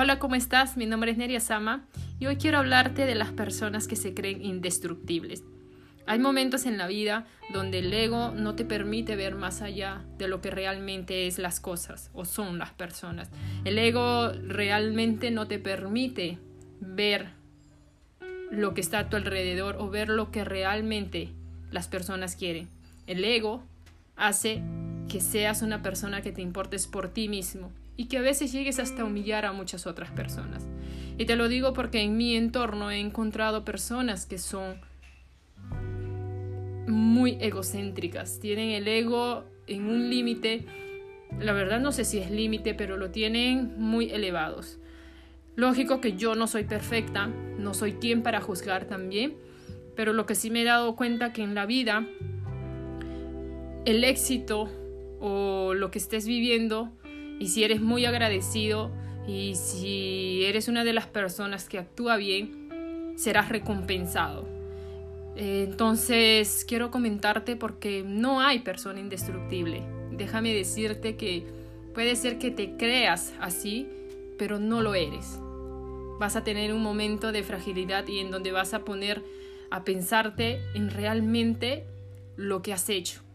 Hola, ¿cómo estás? Mi nombre es Neria Sama y hoy quiero hablarte de las personas que se creen indestructibles. Hay momentos en la vida donde el ego no te permite ver más allá de lo que realmente es las cosas o son las personas. El ego realmente no te permite ver lo que está a tu alrededor o ver lo que realmente las personas quieren. El ego hace que seas una persona que te importes por ti mismo y que a veces llegues hasta humillar a muchas otras personas. Y te lo digo porque en mi entorno he encontrado personas que son muy egocéntricas, tienen el ego en un límite, la verdad no sé si es límite, pero lo tienen muy elevados. Lógico que yo no soy perfecta, no soy quien para juzgar también, pero lo que sí me he dado cuenta que en la vida el éxito o lo que estés viviendo y si eres muy agradecido y si eres una de las personas que actúa bien, serás recompensado. Entonces quiero comentarte porque no hay persona indestructible. Déjame decirte que puede ser que te creas así, pero no lo eres. Vas a tener un momento de fragilidad y en donde vas a poner a pensarte en realmente lo que has hecho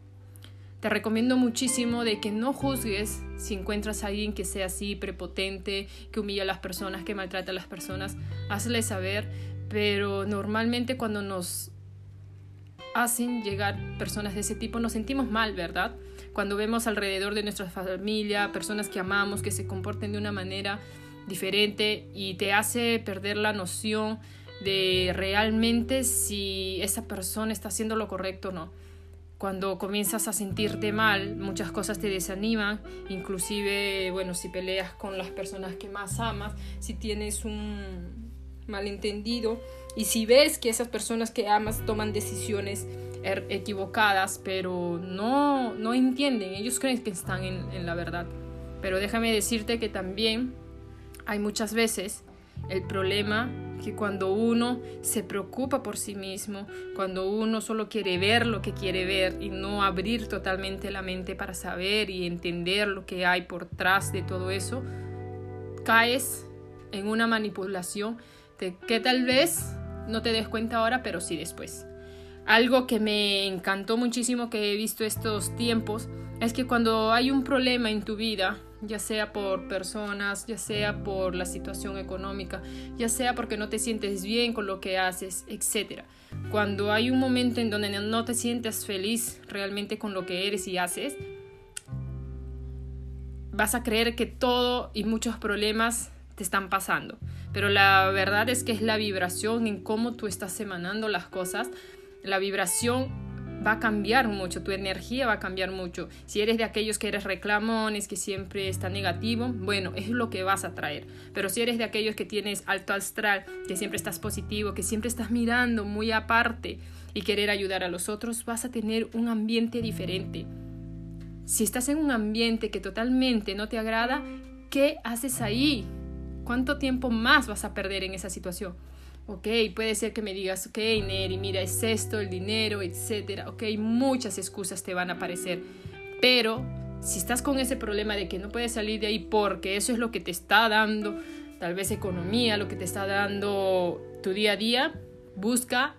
te recomiendo muchísimo de que no juzgues si encuentras a alguien que sea así, prepotente, que humilla a las personas, que maltrata a las personas. Hazle saber, pero normalmente cuando nos hacen llegar personas de ese tipo nos sentimos mal, ¿verdad? Cuando vemos alrededor de nuestra familia personas que amamos, que se comporten de una manera diferente y te hace perder la noción de realmente si esa persona está haciendo lo correcto o no cuando comienzas a sentirte mal, muchas cosas te desaniman, inclusive, bueno, si peleas con las personas que más amas, si tienes un malentendido y si ves que esas personas que amas toman decisiones er, equivocadas, pero no, no entienden, ellos creen que están en, en la verdad. Pero déjame decirte que también hay muchas veces el problema que cuando uno se preocupa por sí mismo, cuando uno solo quiere ver lo que quiere ver y no abrir totalmente la mente para saber y entender lo que hay por detrás de todo eso, caes en una manipulación de que tal vez no te des cuenta ahora, pero sí después. Algo que me encantó muchísimo que he visto estos tiempos es que cuando hay un problema en tu vida, ya sea por personas, ya sea por la situación económica, ya sea porque no te sientes bien con lo que haces, etc. Cuando hay un momento en donde no te sientes feliz realmente con lo que eres y haces, vas a creer que todo y muchos problemas te están pasando. Pero la verdad es que es la vibración en cómo tú estás emanando las cosas. La vibración va a cambiar mucho, tu energía va a cambiar mucho. Si eres de aquellos que eres reclamones, que siempre está negativo, bueno, es lo que vas a traer. Pero si eres de aquellos que tienes alto astral, que siempre estás positivo, que siempre estás mirando muy aparte y querer ayudar a los otros, vas a tener un ambiente diferente. Si estás en un ambiente que totalmente no te agrada, ¿qué haces ahí? ¿Cuánto tiempo más vas a perder en esa situación? Ok, puede ser que me digas, ok, Neri, mira, es esto, el dinero, etcétera. Ok, muchas excusas te van a aparecer. Pero si estás con ese problema de que no puedes salir de ahí porque eso es lo que te está dando, tal vez economía, lo que te está dando tu día a día, busca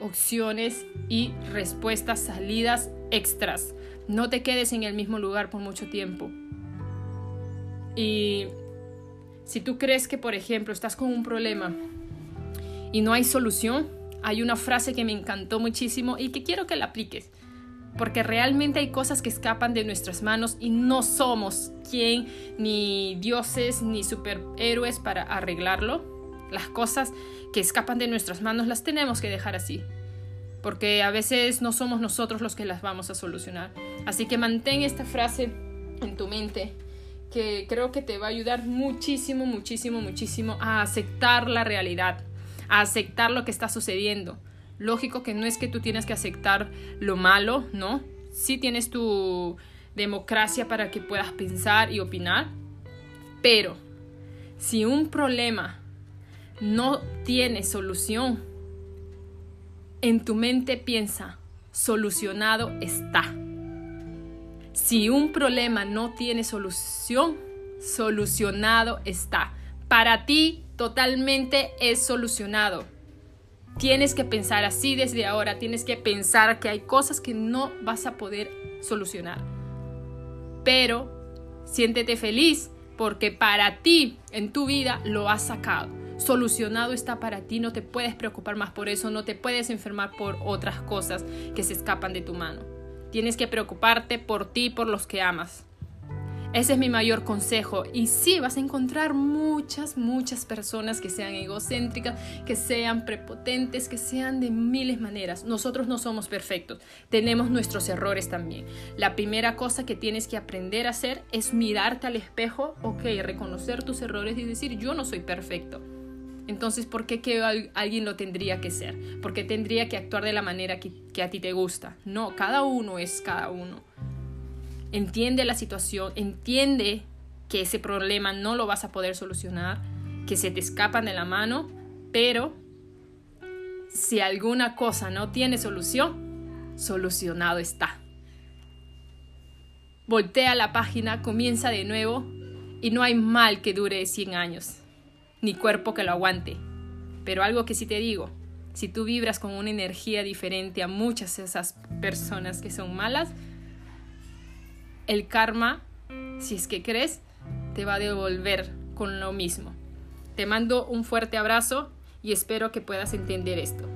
opciones y respuestas, salidas extras. No te quedes en el mismo lugar por mucho tiempo. Y si tú crees que, por ejemplo, estás con un problema y no hay solución, hay una frase que me encantó muchísimo y que quiero que la apliques. Porque realmente hay cosas que escapan de nuestras manos y no somos quien, ni dioses, ni superhéroes para arreglarlo. Las cosas que escapan de nuestras manos las tenemos que dejar así. Porque a veces no somos nosotros los que las vamos a solucionar. Así que mantén esta frase en tu mente que creo que te va a ayudar muchísimo, muchísimo, muchísimo a aceptar la realidad a aceptar lo que está sucediendo. Lógico que no es que tú tienes que aceptar lo malo, ¿no? Sí tienes tu democracia para que puedas pensar y opinar, pero si un problema no tiene solución, en tu mente piensa, solucionado está. Si un problema no tiene solución, solucionado está para ti totalmente es solucionado. Tienes que pensar así desde ahora, tienes que pensar que hay cosas que no vas a poder solucionar. Pero siéntete feliz porque para ti en tu vida lo has sacado. Solucionado está para ti, no te puedes preocupar más por eso, no te puedes enfermar por otras cosas que se escapan de tu mano. Tienes que preocuparte por ti, por los que amas. Ese es mi mayor consejo. Y sí, vas a encontrar muchas, muchas personas que sean egocéntricas, que sean prepotentes, que sean de miles maneras. Nosotros no somos perfectos. Tenemos nuestros errores también. La primera cosa que tienes que aprender a hacer es mirarte al espejo, ok, reconocer tus errores y decir, yo no soy perfecto. Entonces, ¿por qué que alguien lo tendría que ser? ¿Por qué tendría que actuar de la manera que, que a ti te gusta? No, cada uno es cada uno entiende la situación, entiende que ese problema no lo vas a poder solucionar, que se te escapan de la mano, pero si alguna cosa no tiene solución, solucionado está. Voltea la página, comienza de nuevo y no hay mal que dure 100 años, ni cuerpo que lo aguante. Pero algo que sí te digo, si tú vibras con una energía diferente a muchas de esas personas que son malas, el karma, si es que crees, te va a devolver con lo mismo. Te mando un fuerte abrazo y espero que puedas entender esto.